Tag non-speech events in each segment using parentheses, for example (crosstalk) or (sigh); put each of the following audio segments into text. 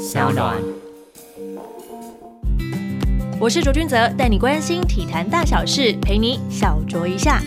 小暖。我是卓君泽，带你关心体坛大小事，陪你小酌一下。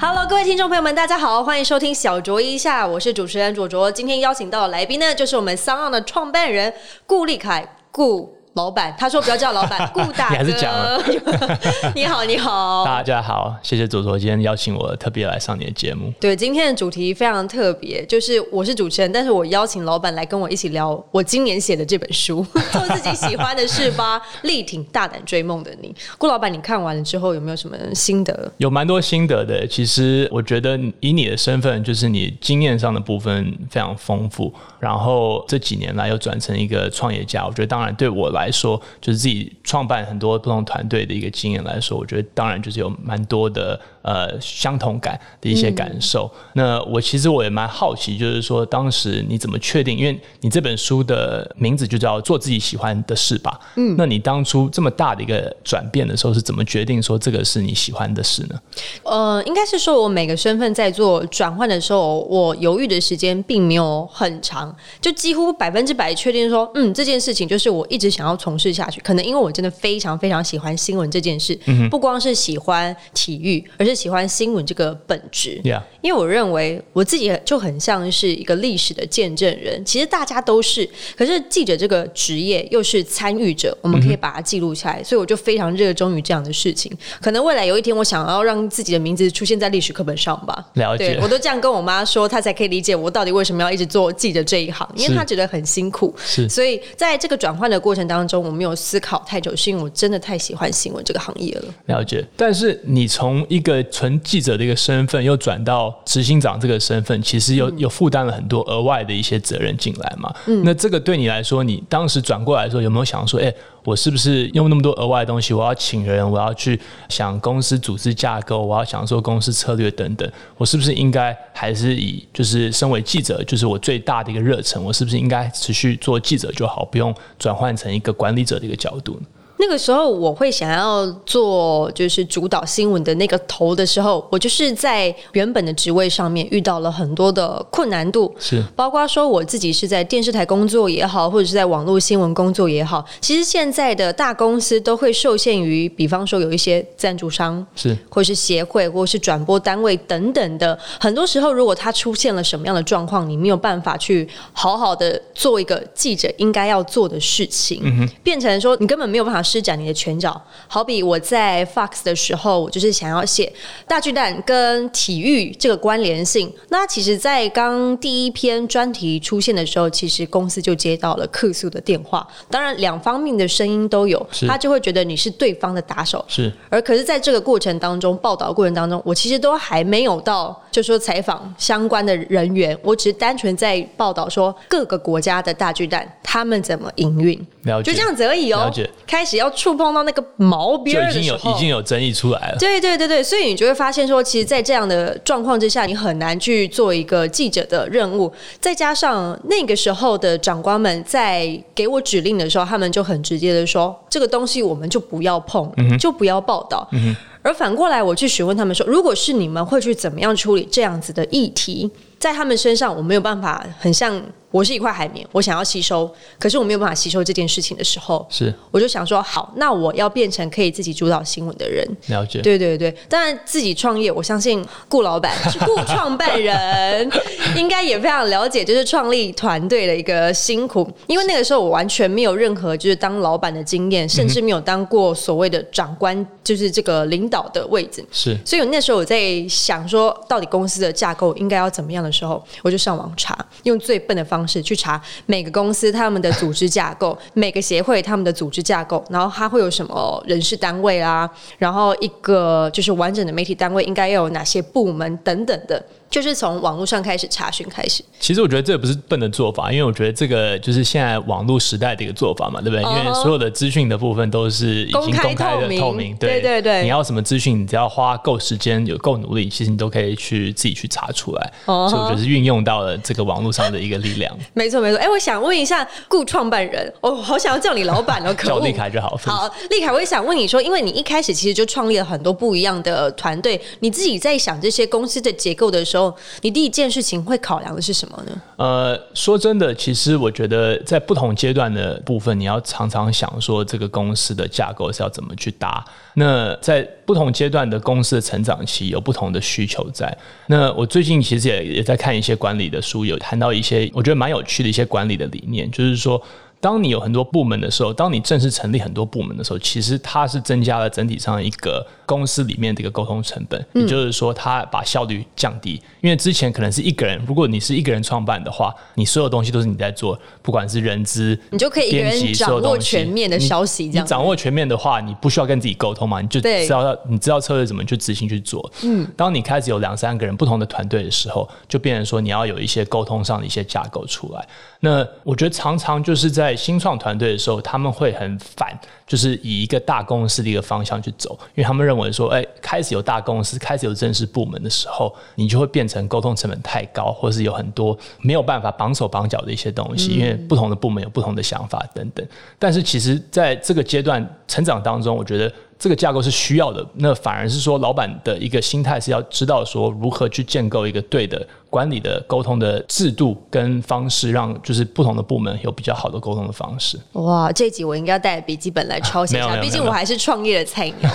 Hello，各位听众朋友们，大家好，欢迎收听小酌一下，我是主持人卓卓。今天邀请到的来宾呢，就是我们三盎的创办人顾立凯顾。老板，他说不要叫老板，(laughs) 顾大哥。你还是讲了 (laughs) 你好，你好，大家好，谢谢左左今天邀请我特别来上你的节目。对，今天的主题非常特别，就是我是主持人，但是我邀请老板来跟我一起聊我今年写的这本书，(laughs) 做自己喜欢的事吧，力挺大胆追梦的你。顾老板，你看完了之后有没有什么心得？有蛮多心得的。其实我觉得以你的身份，就是你经验上的部分非常丰富，然后这几年来又转成一个创业家，我觉得当然对我来。来说，就是自己创办很多不同团队的一个经验来说，我觉得当然就是有蛮多的呃相同感的一些感受。那我其实我也蛮好奇，就是说当时你怎么确定？因为你这本书的名字就叫做自己喜欢的事吧。嗯，那你当初这么大的一个转变的时候，是怎么决定说这个是你喜欢的事呢？呃，应该是说我每个身份在做转换的时候，我犹豫的时间并没有很长，就几乎百分之百确定说，嗯，这件事情就是我一直想要。从事下去，可能因为我真的非常非常喜欢新闻这件事，不光是喜欢体育，而是喜欢新闻这个本质。因为我认为我自己就很像是一个历史的见证人，其实大家都是，可是记者这个职业又是参与者，我们可以把它记录下来，所以我就非常热衷于这样的事情。可能未来有一天，我想要让自己的名字出现在历史课本上吧。了解，我都这样跟我妈说，她才可以理解我到底为什么要一直做记者这一行，因为她觉得很辛苦。是，所以在这个转换的过程当中。当中我没有思考太久，是因为我真的太喜欢新闻这个行业了。了解，但是你从一个纯记者的一个身份，又转到执行长这个身份，其实又又负担了很多额外的一些责任进来嘛。嗯，那这个对你来说，你当时转过来的时候，有没有想说，哎？我是不是用那么多额外的东西？我要请人，我要去想公司组织架构，我要想说公司策略等等。我是不是应该还是以就是身为记者，就是我最大的一个热忱？我是不是应该持续做记者就好，不用转换成一个管理者的一个角度呢？那个时候我会想要做就是主导新闻的那个头的时候，我就是在原本的职位上面遇到了很多的困难度，是。包括说我自己是在电视台工作也好，或者是在网络新闻工作也好，其实现在的大公司都会受限于，比方说有一些赞助商是，或是协会，或是转播单位等等的，很多时候如果他出现了什么样的状况，你没有办法去好好的做一个记者应该要做的事情，变成说你根本没有办法。施展你的拳脚，好比我在 Fox 的时候，我就是想要写大巨蛋跟体育这个关联性。那其实，在刚第一篇专题出现的时候，其实公司就接到了客诉的电话。当然，两方面的声音都有，他就会觉得你是对方的打手。是，而可是在这个过程当中，报道过程当中，我其实都还没有到，就说采访相关的人员，我只是单纯在报道说各个国家的大巨蛋他们怎么营运，就这样子而已哦。开始。要触碰到那个毛边的时候，已经有争议出来了。对对对对，所以你就会发现说，其实，在这样的状况之下，你很难去做一个记者的任务。再加上那个时候的长官们在给我指令的时候，他们就很直接的说：“这个东西我们就不要碰，就不要报道。”而反过来，我去询问他们说：“如果是你们，会去怎么样处理这样子的议题？在他们身上，我没有办法很像。”我是一块海绵，我想要吸收，可是我没有办法吸收这件事情的时候，是我就想说，好，那我要变成可以自己主导新闻的人。了解，对对对，当然自己创业，我相信顾老板是 (laughs) 顾创办人，应该也非常了解，就是创立团队的一个辛苦。因为那个时候我完全没有任何就是当老板的经验，甚至没有当过所谓的长官，就是这个领导的位置。是，所以那时候我在想说，到底公司的架构应该要怎么样的时候，我就上网查，用最笨的方。式去查每个公司他们的组织架构，每个协会他们的组织架构，然后它会有什么人事单位啊，然后一个就是完整的媒体单位应该要有哪些部门等等的。就是从网络上开始查询开始。其实我觉得这不是笨的做法，因为我觉得这个就是现在网络时代的一个做法嘛，对不对？因为所有的资讯的部分都是已经公开的透明，对对对。你要什么资讯，你只要花够时间、有够努力，其实你都可以去自己去查出来。哦所以我觉得是运用到了这个网络上的一个力量。没错没错。哎，我想问一下顾创办人，哦，好想要叫你老板哦，可叫立凯就好。好，立凯，我也想问你说，因为你一开始其实就创立了很多不一样的团队，你自己在想这些公司的结构的时候。你第一件事情会考量的是什么呢？呃，说真的，其实我觉得在不同阶段的部分，你要常常想说这个公司的架构是要怎么去搭。那在不同阶段的公司的成长期，有不同的需求在。那我最近其实也也在看一些管理的书，有谈到一些我觉得蛮有趣的一些管理的理念，就是说。当你有很多部门的时候，当你正式成立很多部门的时候，其实它是增加了整体上一个公司里面的一个沟通成本，也就是说，它把效率降低。因为之前可能是一个人，如果你是一个人创办的话，你所有东西都是你在做，不管是人资，你就可以一个人掌握全面的消息。这样掌握全面的话，你不需要跟自己沟通嘛？你就知道你知道策略怎么去执行去做。嗯，当你开始有两三个人不同的团队的时候，就变成说你要有一些沟通上的一些架构出来。那我觉得常常就是在新创团队的时候，他们会很反，就是以一个大公司的一个方向去走，因为他们认为说，哎，开始有大公司，开始有正式部门的时候，你就会变成沟通成本太高，或是有很多没有办法绑手绑脚的一些东西，因为不同的部门有不同的想法等等。但是其实在这个阶段成长当中，我觉得。这个架构是需要的，那反而是说，老板的一个心态是要知道说如何去建构一个对的管理的沟通的制度跟方式，让就是不同的部门有比较好的沟通的方式。哇，这集我应该带笔记本来抄写一下，毕竟我还是创业的菜鸟。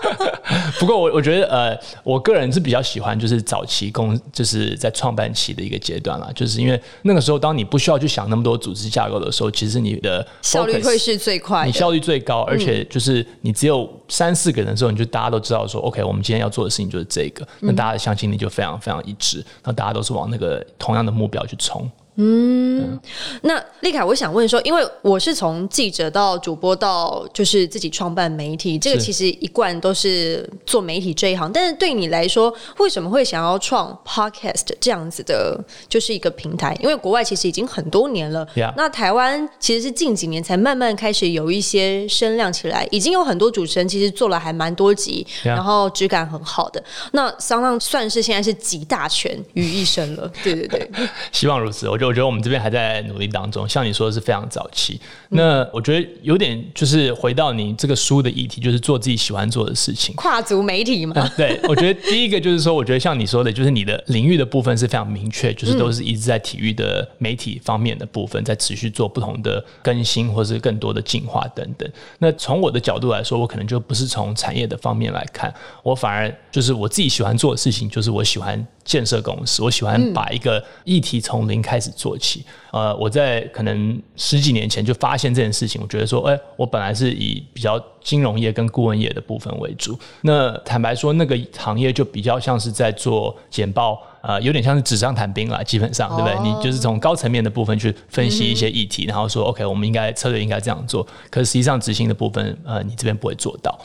(laughs) 不过我我觉得呃，我个人是比较喜欢就是早期公就是在创办期的一个阶段啦，就是因为那个时候当你不需要去想那么多组织架构的时候，其实你的效率会是最快，你效率最高，而且就是你只有。三四个人之后，你就大家都知道说，OK，我们今天要做的事情就是这个，那大家的向心力就非常非常一致，那大家都是往那个同样的目标去冲。嗯，那丽凯，我想问说，因为我是从记者到主播到就是自己创办媒体，这个其实一贯都是做媒体这一行。但是对你来说，为什么会想要创 Podcast 这样子的，就是一个平台？因为国外其实已经很多年了，那台湾其实是近几年才慢慢开始有一些声量起来，已经有很多主持人其实做了还蛮多集，然后质感很好的。那桑浪算是现在是集大权于一身了，对对对，(laughs) 希望如此。我就。我觉得我们这边还在努力当中，像你说的是非常早期。那我觉得有点就是回到你这个书的议题，就是做自己喜欢做的事情，跨足媒体嘛。对，我觉得第一个就是说，我觉得像你说的，就是你的领域的部分是非常明确，就是都是一直在体育的媒体方面的部分，在持续做不同的更新，或是更多的进化等等。那从我的角度来说，我可能就不是从产业的方面来看，我反而就是我自己喜欢做的事情，就是我喜欢。建设公司，我喜欢把一个议题从零开始做起。呃，我在可能十几年前就发现这件事情，我觉得说，哎，我本来是以比较金融业跟顾问业的部分为主。那坦白说，那个行业就比较像是在做简报。呃，有点像是纸上谈兵啦，基本上，对不对？你就是从高层面的部分去分析一些议题，然后说，OK，我们应该策略应该这样做。可是实际上执行的部分，呃，你这边不会做到。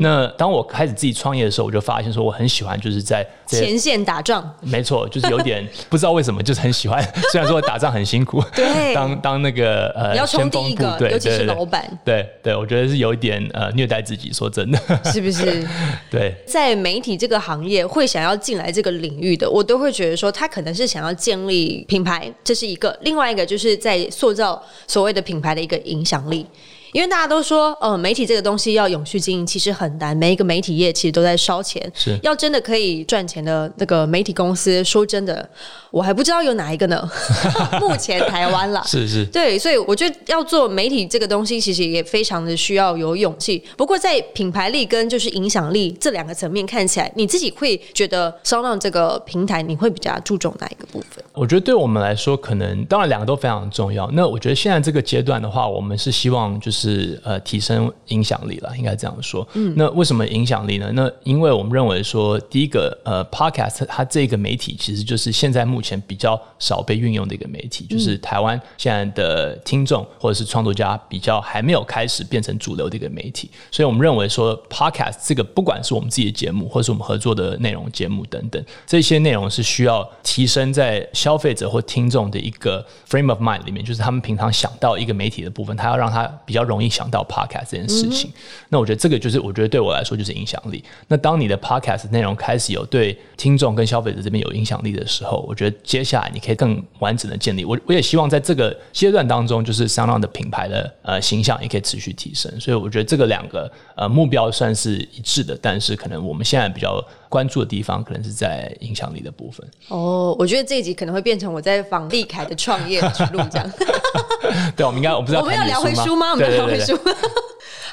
那当我开始自己创业的时候，我就发现说，我很喜欢就是在前线打仗。没错，就是有点 (laughs) 不知道为什么，就是很喜欢。(laughs) 虽然说打仗很辛苦，(laughs) 对，当当那个呃，要冲第一个，尤其是老板。对对，我觉得是有一点呃虐待自己。说真的，是不是？对，在媒体这个行业，会想要进来这个领域的，我都会觉得说他。可能是想要建立品牌，这是一个；另外一个就是在塑造所谓的品牌的一个影响力。因为大家都说，呃，媒体这个东西要永续经营，其实很难。每一个媒体业其实都在烧钱，是要真的可以赚钱的那个媒体公司，说真的，我还不知道有哪一个呢。(laughs) 目前台湾了，(laughs) 是是，对，所以我觉得要做媒体这个东西，其实也非常的需要有勇气。不过在品牌力跟就是影响力这两个层面看起来，你自己会觉得 s o n o 这个平台，你会比较注重哪一个部分？我觉得对我们来说，可能当然两个都非常重要。那我觉得现在这个阶段的话，我们是希望就是。是呃提升影响力了，应该这样说。嗯，那为什么影响力呢？那因为我们认为说，第一个呃，podcast 它这个媒体其实就是现在目前比较少被运用的一个媒体，就是台湾现在的听众或者是创作家比较还没有开始变成主流的一个媒体，所以我们认为说，podcast 这个不管是我们自己的节目，或是我们合作的内容节目等等，这些内容是需要提升在消费者或听众的一个 frame of mind 里面，就是他们平常想到一个媒体的部分，他要让他比较容容易想到 podcast 这件事情，那我觉得这个就是我觉得对我来说就是影响力。那当你的 podcast 内容开始有对听众跟消费者这边有影响力的时候，我觉得得接下来你可以更完整的建立。我我也希望在这个阶段当中，就是 SoundOn 的品牌的呃形象也可以持续提升。所以我觉得这个两个呃目标算是一致的，但是可能我们现在比较关注的地方，可能是在影响力的部分。哦，我觉得这一集可能会变成我在访立凯的创业之路这样。(laughs) (laughs) 对，我们应该我不知道我们要聊回书吗？我们要聊回书。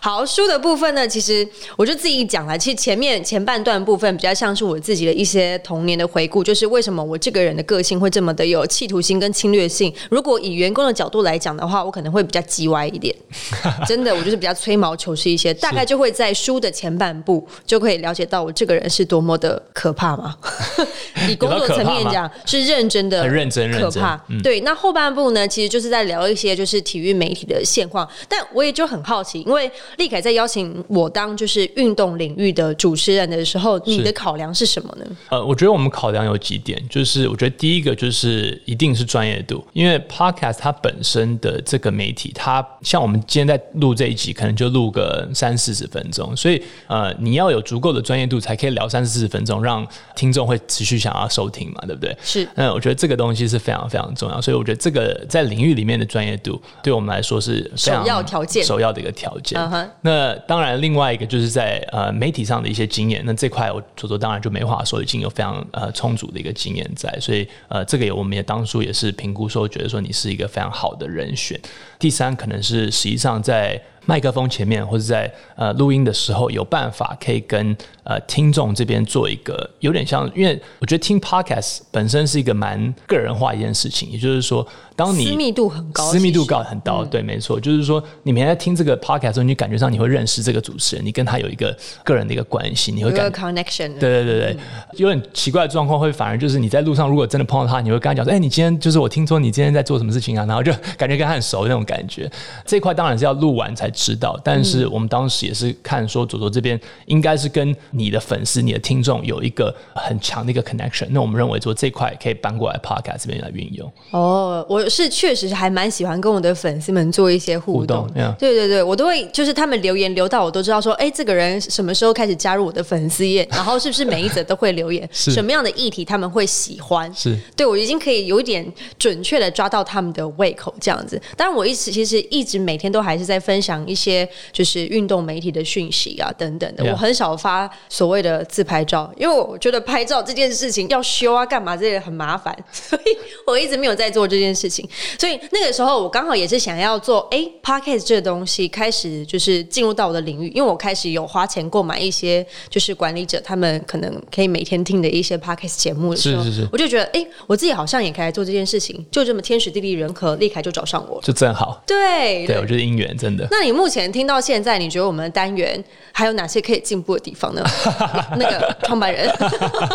好，书的部分呢，其实我就自己讲了。其实前面前半段部分比较像是我自己的一些童年的回顾，就是为什么我这个人的个性会这么的有企图心跟侵略性。如果以员工的角度来讲的话，我可能会比较叽歪一点。(laughs) 真的，我就是比较吹毛求疵一些。大概就会在书的前半部就可以了解到我这个人是多么的可怕嘛。(laughs) 以工作层面讲，是认真的，很认真，可怕。对，那后半部呢，其实就是在聊一些就是体育媒体的现况。但我也就很好奇，因为。立凯在邀请我当就是运动领域的主持人的时候，你的考量是什么呢？呃，我觉得我们考量有几点，就是我觉得第一个就是一定是专业度，因为 Podcast 它本身的这个媒体，它像我们今天在录这一集，可能就录个三四十分钟，所以呃，你要有足够的专业度，才可以聊三四十分钟，让听众会持续想要收听嘛，对不对？是。那，我觉得这个东西是非常非常重要，所以我觉得这个在领域里面的专业度，对我们来说是首要条件，首要的一个条件。那当然，另外一个就是在呃媒体上的一些经验。那这块我左左当然就没话说，已经有非常呃充足的一个经验在，所以呃这个也我们也当初也是评估说，觉得说你是一个非常好的人选。第三，可能是实际上在。麦克风前面或者在呃录音的时候，有办法可以跟呃听众这边做一个有点像，因为我觉得听 podcast 本身是一个蛮个人化一件事情，也就是说，当你私密度很高，私密度高很高，对，没错，就是说你每天在听这个 podcast 的时候，你感觉上你会认识这个主持人，你跟他有一个个人的一个关系，你会感 connection，对对对对，有点奇怪的状况会反而就是你在路上如果真的碰到他，你会跟他讲说，哎，你今天就是我听说你今天在做什么事情啊，然后就感觉跟他很熟那种感觉，这块当然是要录完才知道，但是我们当时也是看说左左这边应该是跟你的粉丝、你的听众有一个很强的一个 connection，那我们认为说这块可以搬过来 podcast 这边来运用。哦，我是确实是还蛮喜欢跟我的粉丝们做一些互动，对对对，我都会就是他们留言留到我都知道说，哎，这个人什么时候开始加入我的粉丝页，(laughs) 然后是不是每一则都会留言，什么样的议题他们会喜欢，是对我已经可以有一点准确的抓到他们的胃口这样子。当然，我一直其实一直每天都还是在分享一些。就是运动媒体的讯息啊，等等的，我很少发所谓的自拍照，因为我觉得拍照这件事情要修啊，干嘛这些很麻烦，(laughs) 所以我一直没有在做这件事情。所以那个时候我刚好也是想要做，哎，podcast 这个东西开始就是进入到我的领域，因为我开始有花钱购买一些就是管理者他们可能可以每天听的一些 podcast 节目的时候，是是是，我就觉得，哎，我自己好像也可以来做这件事情，就这么天时地利人和，立凯就找上我，就正好，对，对我觉得姻缘真的。那你目前听到？现在你觉得我们的单元还有哪些可以进步的地方呢？(laughs) 那个创办人，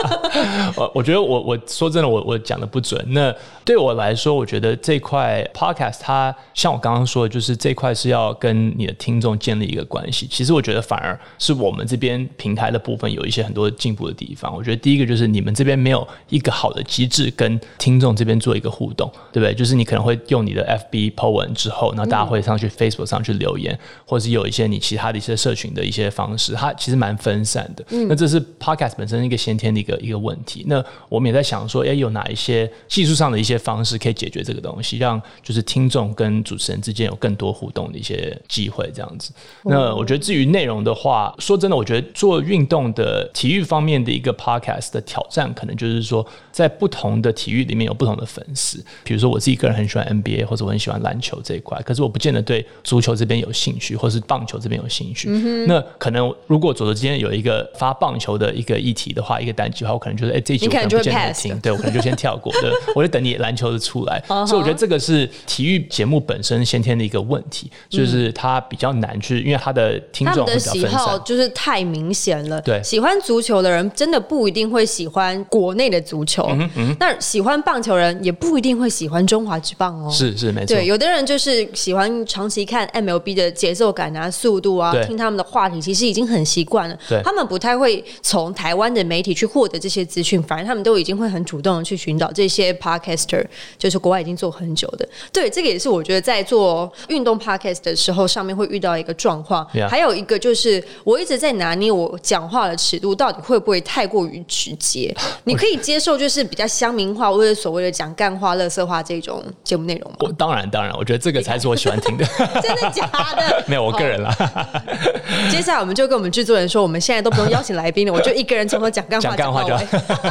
(laughs) 我我觉得我我说真的，我我讲的不准。那对我来说，我觉得这块 podcast 它像我刚刚说的，就是这块是要跟你的听众建立一个关系。其实我觉得反而是我们这边平台的部分有一些很多进步的地方。我觉得第一个就是你们这边没有一个好的机制跟听众这边做一个互动，对不对？就是你可能会用你的 FB po 文之后，然后大家会上去 Facebook 上去留言，或者是有一些你其他的一些社群的一些方式，它其实蛮分散的。那这是 Podcast 本身一个先天的一个一个问题。那我们也在想说，哎，有哪一些技术上的一些方式可以解决这个东西，让就是听众跟主持人之间有更多互动的一些机会，这样子。那我觉得至于内容的话，说真的，我觉得做运动的体育方面的一个 Podcast 的挑战，可能就是说，在不同的体育里面有不同的粉丝。比如说我自己个人很喜欢 NBA，或者我很喜欢篮球这一块，可是我不见得对足球这边有兴趣，或是棒球这边有兴趣。那可能如果左左今天有一个发棒球的一个议题的话，一个单集的话，我可能觉得哎，这一集我可能不见得听，对我可能就先跳过，对，(laughs) 我就等你篮球的出来。所以我觉得这个是体育节目本身先天的一个问题，就是它比较难去，因为它的听众的喜好就是太明显了。对，喜欢足球的人真的不一定会喜欢国内的足球，嗯嗯那喜欢棒球人也不一定会喜欢中华之棒哦。是是没错，对，有的人就是喜欢长期看 MLB 的的节奏感啊、速度啊，听他们的话题，其实已经很习惯了。对。他们不太会从台湾的媒体去获得这些资讯，反而他们都已经会很主动的去寻找这些 podcaster，就是国外已经做很久的。对，这个也是我觉得在做运动 podcast 的时候，上面会遇到一个状况。还有一个就是，我一直在拿捏我讲话的尺度到底会不会太过于直接。(laughs) 你可以接受就是比较乡民化或者所谓的讲干话、乐色话这种节目内容吗？我当然当然，我觉得这个才是我喜欢听的。(laughs) 真的假的？(laughs) 没有我个人啦，接下来我们就跟我们制作人说，我们现在都邀请来宾了，(laughs) 我就一个人从头讲干话讲干话就。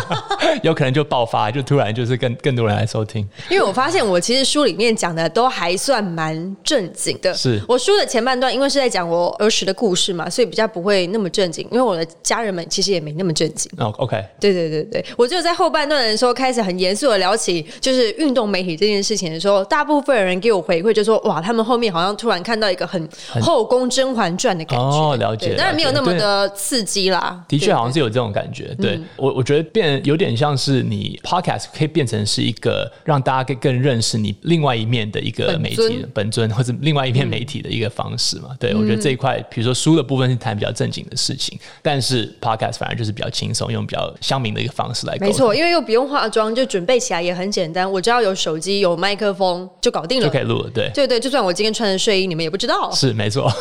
(laughs) 有可能就爆发，就突然就是更更多人来收听。因为我发现我其实书里面讲的都还算蛮正经的。是我书的前半段，因为是在讲我儿时的故事嘛，所以比较不会那么正经。因为我的家人们其实也没那么正经。哦，OK，对对对对，我只有在后半段的时候开始很严肃的聊起就是运动媒体这件事情的时候，大部分人给我回馈就说哇，他们后面好像突然看到一个很后宫《甄嬛传》的感觉。哦了解当然没有那么的刺激啦。的确好像是有这种感觉。对我，我觉得变有点像是你 podcast 可以变成是一个让大家更更认识你另外一面的一个媒体本尊本尊，或者另外一面媒体的一个方式嘛。对我觉得这一块，比如说书的部分是谈比较正经的事情，但是 podcast 反而就是比较轻松，用比较乡民的一个方式来没错，因为又不用化妆，就准备起来也很简单。我只要有手机、有麦克风就搞定了就可。以录了。对，对对，就算我今天穿着睡衣，你们也不知道。是没错。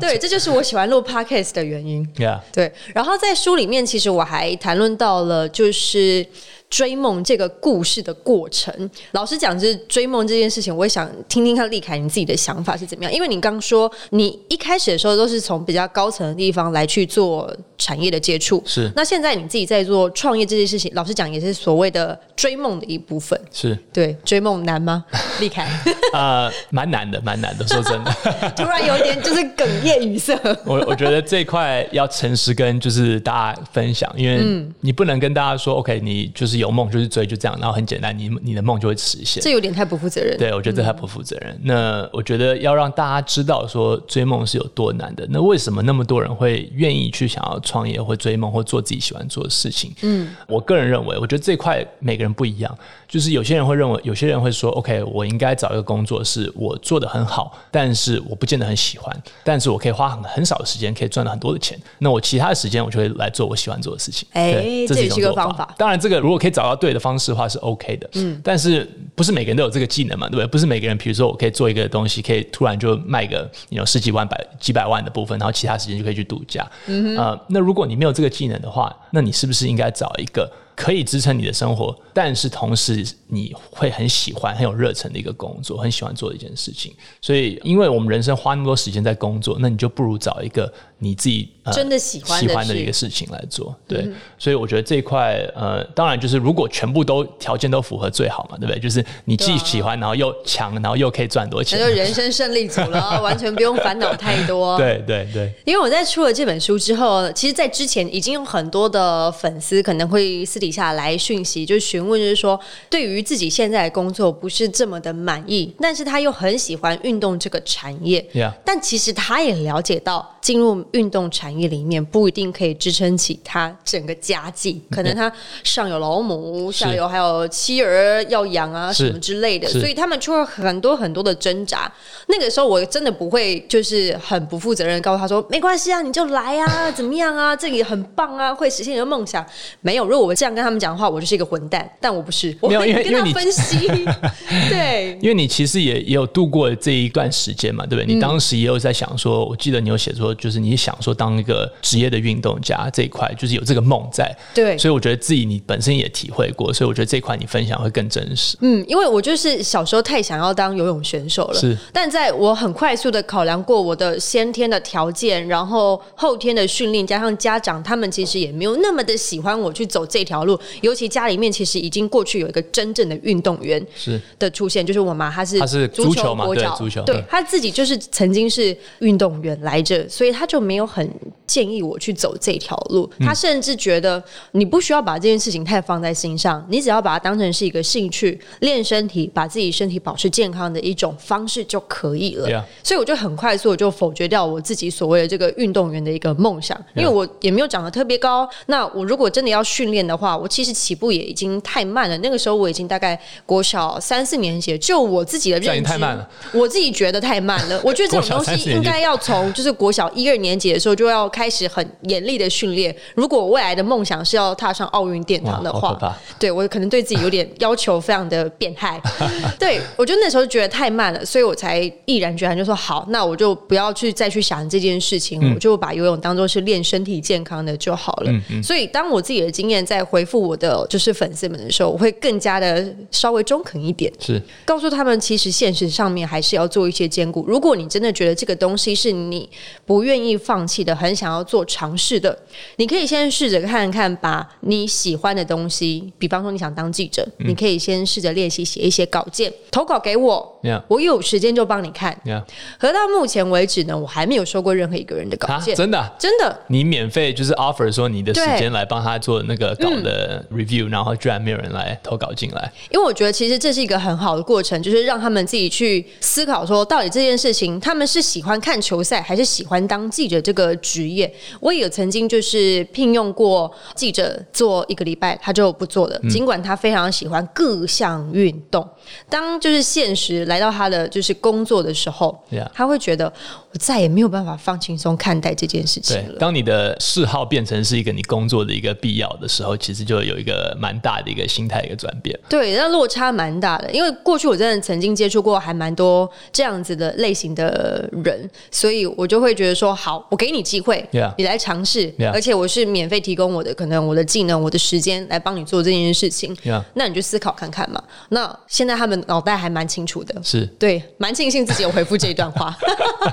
对，这就是我喜欢录 podcast 的原因。(laughs) Yeah，对，然后在书里面，其实我还谈论到了就是追梦这个故事的过程。老实讲，就是追梦这件事情，我也想听听看立凯你自己的想法是怎么样。因为你刚说你一开始的时候都是从比较高层的地方来去做产业的接触，是那现在你自己在做创业这件事情，老实讲也是所谓的追梦的一部分。是对，追梦难吗？(laughs) 立凯呃，蛮难的，蛮难的。说真的，(laughs) 突然有点就是哽咽语塞。(laughs) 我我觉得这一块要诚实跟就是大家分享，因为嗯你不能跟大家说，OK，你就是有梦就是追，就这样，然后很简单，你你的梦就会实现。这有点太不负责任。对，我觉得这太不负责任。那我觉得要让大家知道说追梦是有多难的。那为什么那么多人会愿意去想要创业或追梦或做自己喜欢做的事情？嗯，我个人认为，我觉得这块每个人不一样。就是有些人会认为，有些人会说，OK，我应该找一个工作是我做的很好，但是我不见得很喜欢，但是我可以花很很少的时间可以赚到很多的钱。那我其他的时间我就会来做我喜欢做的事情。哎对这也是一种做方法当然，这个如果可以找到对的方式的话是 OK 的，嗯，但是不是每个人都有这个技能嘛，对不对？不是每个人，比如说我可以做一个东西，可以突然就卖个有十几万、百几百万的部分，然后其他时间就可以去度假。嗯呃，那如果你没有这个技能的话，那你是不是应该找一个可以支撑你的生活，但是同时你会很喜欢、很有热忱的一个工作，很喜欢做的一件事情？所以，因为我们人生花那么多时间在工作，那你就不如找一个你自己、呃、真的喜欢的喜欢的一个事情来做。对，所以我觉得这一块，呃，当然就是如果全部都条件都符合最好嘛，对不对？就是你既喜欢，然后又强，然后又可以赚很多钱那。就人生胜利组了，(laughs) 完全不用烦恼太多。(laughs) 对对对，因为我在出了这本书之后，其实，在之前已经有很多的粉丝可能会私底下来讯息，就询问，就是说对于自己现在的工作不是这么的满意，但是他又很喜欢运动这个产业。但其实他也了解到，进入运动产业里面不一定可以支撑起他整个家计，可能他上有老母，下有还有妻儿要养啊什么之类的，所以他们出了很多很多的挣扎。那个时候我真的不会就是很不负责任告诉他说没关系啊，你就来啊，(laughs) 怎么样啊，这里很棒啊，会实现你的梦想。没有，如果我这样跟他们讲的话，我就是一个混蛋。但我不是，我没有会跟他分析，(laughs) 对。因为你其实也也有度过这一段时间嘛，对不对？你当时也有在想说，我记得你有写说，就是你想说当一个职业的运动家这一块，就是有这个梦在。对。所以我觉得自己你本身也体会过，所以我觉得这一块你分享会更真实。嗯，因为我就是小时候太想要当游泳选手了，是。但在我很快速的考量过我的先天的条件，然后后天的训练，加上家长他们其实也没有那么的喜欢我去走这条路，尤其家里面其实已经过去有一个真正的运动员是。的出现，就是我妈她是她是足足球嘛对足球。对对她自己就是曾经是。运动员来着，所以她就没有很建议我去走这条路，他甚至觉得你不需要把这件事情太放在心上，你只要把它当成是一个兴趣，练练身体，把自己身体保持健康的一种方式就可以了。Yeah 所以我就很快速我就否决掉我自己所谓的这个运动员的一个梦想，因为我也没有长得特别高。那我如果真的要训练的话，我其实起步也已经太慢了。那个时候我已经大概国小三四年级，就我自己的这样已认知，太慢了我自己觉得太慢了。我觉得这种东西 (laughs) 应该要从就是国小一二年级的时候就要开始很严厉的训练。如果未来的梦想是要踏上奥运殿堂的话对我可能对自己有点要求非常的变态。(laughs) 对我就那时候觉得太慢了，所以我才毅然决然就说好，那我就不要去再去想这件事情，我就把游泳当做是练身体健康的就好了。所以当我自己的经验在回复我的就是粉丝们的时候，我会更加的稍微中肯一点。是告诉他们，其实现实上面还是要做一些兼顾。如果你真的觉得这个东西是你不愿意放弃的，很想要做尝试的，你可以先试着看看，把你喜欢的东西，比方说你想当记者，你可以先试着练习写一些稿件，投稿给我我有时间就帮你看。呀可到目前为止呢，我还没有收过任何一个人的稿啊，件，真的啊、真的。你免费就是 offer 说你的时间来帮他做那个稿的 review，、然后居然没有人来投稿进来，因为我觉得其实这是一个很好的过程，就是让他们自己去思考说，到底这件事情他们是喜欢看球赛，还是喜欢当记者这个职业。我也有曾经就是聘用过记者做一个礼拜，他就不做了，尽管他非常喜欢各项运动。当就是现实来到他的就是工作的时候他会觉得我再也没有办法放轻松看待这件事情，了。当你的嗜好变成是一个你工作的一个必要的时候，其实就有一个蛮大的一个心态一个转变。对，那落差蛮大的，因为过去我真的曾经接触过还蛮多这样子的类型的人，所以我就会觉得说，好，我给你机会你来尝试而且我是免费提供我的可能我的技能、我的时间来帮你做这件事情那你就思考看看嘛。那现在他们脑袋还蛮清楚的，是对，蛮庆幸自己有回复这一段话。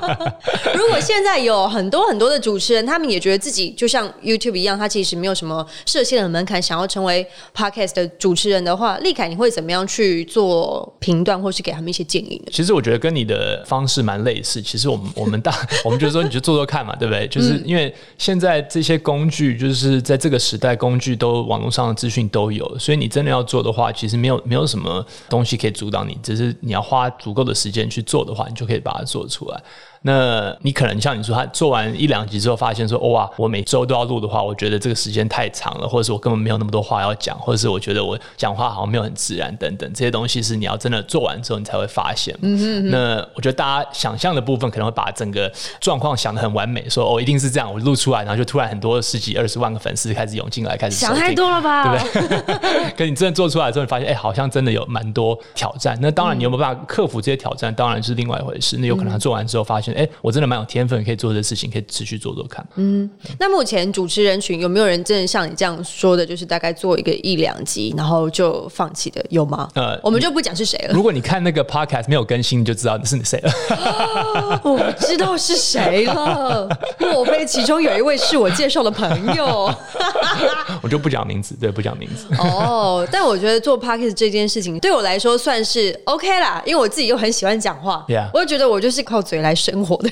(laughs) 如果现在有很多很多的主持人，他们也觉得自己就像 YouTube 一样，他其实没有什么设限的门槛，想要成为 Podcast 的主持人的话，立凯你会怎么样去做评断，或是给他们一些建议呢？其实我觉得跟你的方式蛮类似。其实我们我们大 (laughs) 我们就是说你就做做看嘛，对不对？就是因为现在这些工具，就是在这个时代，工具都网络上的资讯都有，所以你真的要做的话，其实没有没有什么东西可以阻挡你，只是你要花足够的时间去做的话，你就可以把它做出来。那你可能像你说，他做完一两集之后，发现说，哦哇，我每周都要录的话，我觉得这个时间太长了，或者是我根本没有那么多话要讲，或者是我觉得我讲话好像没有很自然，等等，这些东西是你要真的做完之后，你才会发现。嗯那我觉得大家想象的部分可能会把整个状况想得很完美，说哦，一定是这样，我录出来，然后就突然很多十几二十万个粉丝开始涌进来，开始想太多了吧？对不对？(laughs) 可你真的做出来之后，你发现哎、好像真的有蛮多挑战。那当然，你有没有办法克服这些挑战，当然是另外一回事。那有可能他做完之后发现，哎、我真的蛮有天分，可以做这事情，可以持续做做看。嗯那目前主持人群有没有人真的像你这样说的，就是大概做一个一两集，然后就放弃的，有吗？呃我们就不讲是谁了。如果你看那个 podcast 没有更新，你就知道是谁了。(gasps) 我知道是谁了，莫非其中有一位是我介绍的朋友？(laughs) 我就不讲名字，对，不讲名字。(laughs) 哦，但我觉得做 podcast 这件事情对我来说算是 OK 啦，因为我自己又很喜欢讲话我就觉得我就是靠嘴来生活的，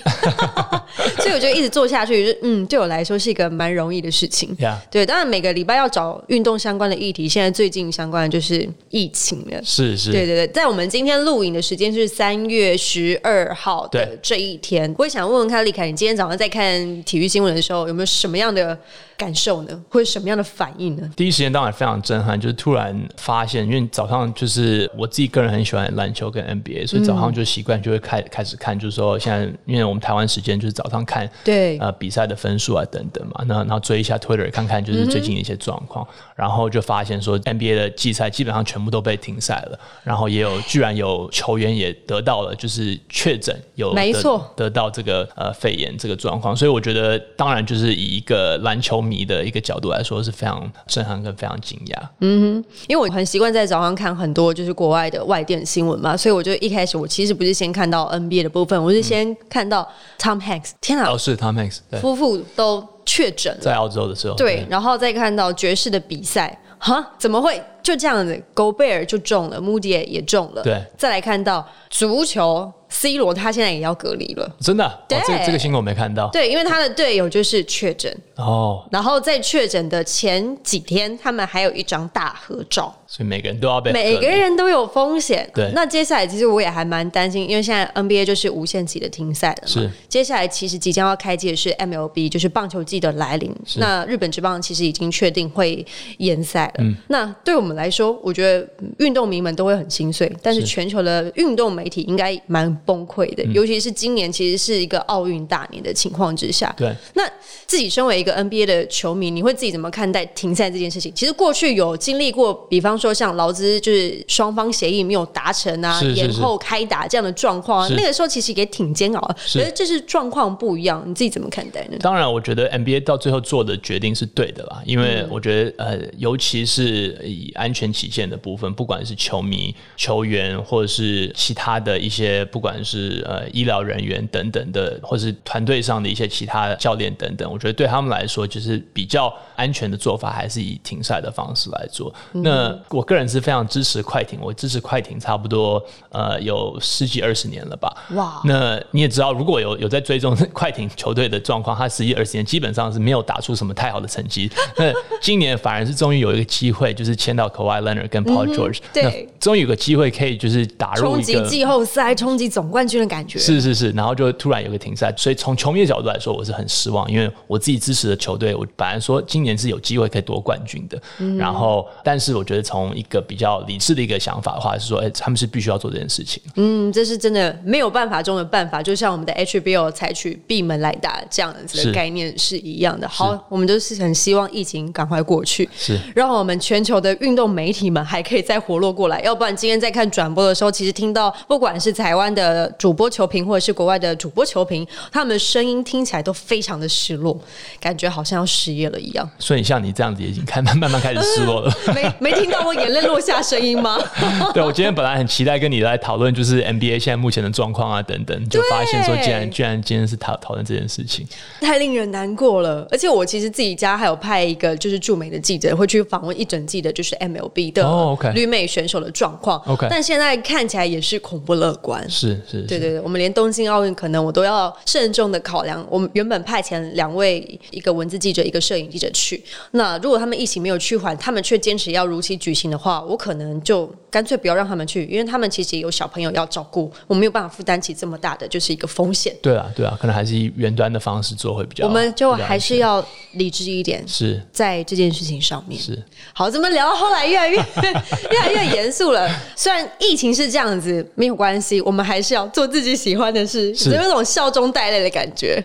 (laughs) 所以我觉得一直做下去，就嗯，对我来说是一个蛮容易的事情。对，当然每个礼拜要找运动相关的议题，现在最近相关的就是疫情了。是是，对对对，在我们今天录影的时间是三月十二号的这一天，我也想问问看，丽凯，你今天早上在看体育新闻的时候，有没有什么样的感受呢？或者什么样的反应呢？第一时间当然非常震撼，就是突然发现，因为早上就是我自己个人很喜欢篮球跟 NBA，所以早上就习惯就会开开始看，就是说现在因为我们台湾时间就是早上看对。呃比赛的分数啊等等嘛，那然后追一下 Twitter 看看就是最近的一些状况，然后就发现说 NBA 的季赛基本上全部都被停赛了，然后也有居然有球员也得到了就是确诊有没错。得到这个呃肺炎这个状况，所以我觉得当然就是以一个篮球迷的一个角度来说是非常震撼跟非常惊讶。嗯哼因为我很习惯在早上看很多就是国外的外电新闻嘛，所以我就一开始我其实不是先看到 NBA 的部分，我是先看到 Tom Hanks，天啊哦，，是 Tom Hanks，夫妇都确诊了。在澳洲的时候，对，然后再看到爵士的比赛，哈，怎么会？就这样子？Gobert 就中了，Moody 也中了，对。再来看到足球，C 罗他现在也要隔离了，真的，啊、对。这这个新闻我没看到。对，因为他的队友就是确诊，哦，然后在确诊的前几天，他们还有一张大合照。所以每个人都要被每个人都有风险。对那接下来其实我也还蛮担心，因为现在 NBA 就是无限期的停赛了嘛。是。接下来其实即将要开季的是 MLB，就是棒球季的来临。那日本职棒其实已经确定会延赛了。嗯那对我们来说，我觉得嗯运动迷们都会很心碎，但是是全球的运动媒体应该蛮崩溃嗯的，尤其是今年其实是一个奥运大年的情况之下。对。那自己身为一个 NBA 的球迷，你会自己怎么看待停赛这件事情？其实过去有经历过，比方说像劳资就是双方协议没有达成啊，是是延后开打这样的状况啊，那个时候其实也挺煎熬的。是可是这是状况不一样，你自己怎么看待呢？当然，我觉得 NBA 到最后做的决定是对的啦，因为我觉得呃，尤其是以安全起见的部分，不管是球迷、球员，或者是其他的一些，不管是呃医疗人员等等的，或是团队上的一些其他教练等等，我觉得对他们来说，就是比较安全的做法，还是以停赛的方式来做。那我个人是非常支持快艇，我支持快艇差不多呃有十几二十年了吧。哇那你也知道，如果有有在追踪快艇球队的状况，他十几二十年基本上是没有打出什么太好的成绩。(laughs) 那今年反而是终于有一个机会，就是签到 Kawhi Leonard 跟 Paul George，、对终于有个机会可以就是打入冲击一个。季后赛、冲击总冠军的感觉。是是是，然后就突然有个停赛，所以从球迷的角度来说，我是很失望，因为我自己支持的球队，我本来说今年是有机会可以夺冠军的，然后但是我觉得从一个比较理智的一个想法的话，是说，哎、他们是必须要做这件事情。嗯，这是真的没有办法中的办法，就像我们的 HBO 采取闭门来打这样子的是概念是一样的。好，我们就是很希望疫情赶快过去，是让我们全球的运动媒体们还可以再活络过来。要不然今天在看转播的时候，其实听到不管是台湾的主播球评，或者是国外的主播球评，他们的声音听起来都非常的失落，感觉好像要失业了一样。所以像你这样子，已经开慢慢慢开始失落了。(laughs) 没没听到我眼泪落下声音吗？(laughs) 对，我今天本来很期待跟你来讨论，就是 NBA 现在目前的状况啊等等，就发现说，竟然居然今天是讨讨论这件事情。太令人难过了。而且我其实自己家还有派一个就是驻美的记者，会去访问一整季的，就是 MLB 的哦，OK 旅美选手的状况。OK 但现在看起来也是恐不乐观。是是，是对对对，我们连东京奥运可能我都要慎重的考量。我们原本派遣两位，一个文字记者，一个摄影记者去。那如果他们疫情没有趋缓，他们却坚持要如期举行的话，我可能就干脆不要让他们去，因为他们其实也有小朋友要照顾，我没有办法负担起这么大的就是一个风险。对啊对啊，可能还是以远端的方式做会比较。我们就还是要理智一点，是在这件事情上面。是好，怎么聊到后来越来越越来越严肃了？(laughs) 虽然疫情是这样子，没有关系，我们还是要做自己喜欢的事，是有一种笑中带泪的感觉。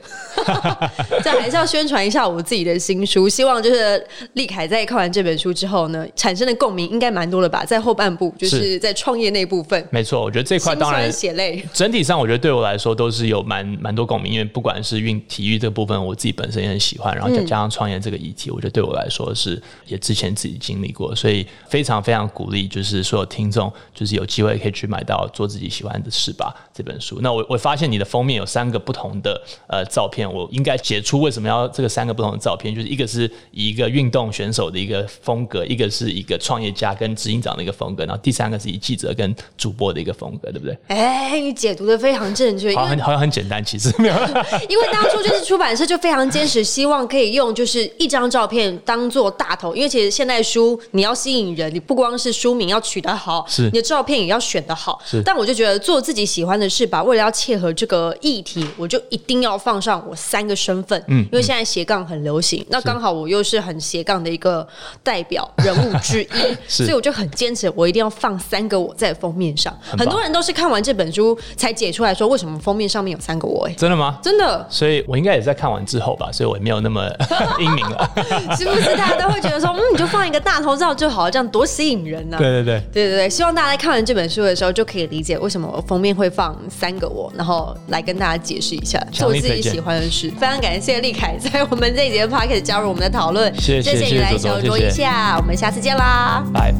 (laughs) 这还是要宣传一下我自己的新书，希望就是立凯在看完这本书之后呢，产生的共鸣应该蛮多的吧？在后半部，就是是在创业那部分，没错。我觉得这块心当然酸血泪。整体上，我觉得对我来说都是有蛮蛮多共鸣，因为不管是运体育这部分，我自己本身也很喜欢，然后再加上创业这个议题，我觉得对我来说是也之前自己经历过，所以非常非常鼓励，就是所有听众，就是有机会可以去买到《做自己喜欢的事吧》这本书。那我我发现你的封面有三个不同的呃照片，我应该解出为什么要这个三个不同的照片，就是一个是以一个运动选手的一个风格，一个是一个创业家跟执行长的一个风格，然后第三个是以记者跟主播的一个风格，对不对？哎，你解读的非常正确，好像很好像很简单，其实没有。(laughs) 因为当初就是出版社就非常坚持，希望可以用就是一张照片当做大头，因为其实现代书你要吸引人，你不光是书名要取得好，是你的照片也要选得好是。但我就觉得做自己喜欢的事吧，为了要切合这个议题，我就一定要放上我三个身份，嗯，因为现在斜杠很流行，那刚好我又是很斜杠的一个代表人物之一，(laughs) 是。所以我就很坚持，我一定要放三个我在封面上。棒。很多人都是看完这本书才解出来说，为什么封面上面有三个我、哎，真的吗？真的。所以我应该也在看完之后吧，所以我也没有那么 (laughs) 英明了。是不是？大家都会觉得说，嗯，你就放一个大头照就好，这样多吸引人呢、对对对，对对对，希望大家在看完这本书的时候就可以理解为什么我封面会放三个我，然后来跟大家解释一下，做自己喜欢的事。非常感谢立凯 (laughs) 在我们这一节的 p o c k e t 加入我们的讨论，谢谢谢你来小酌一下，我们下次见啦。拜。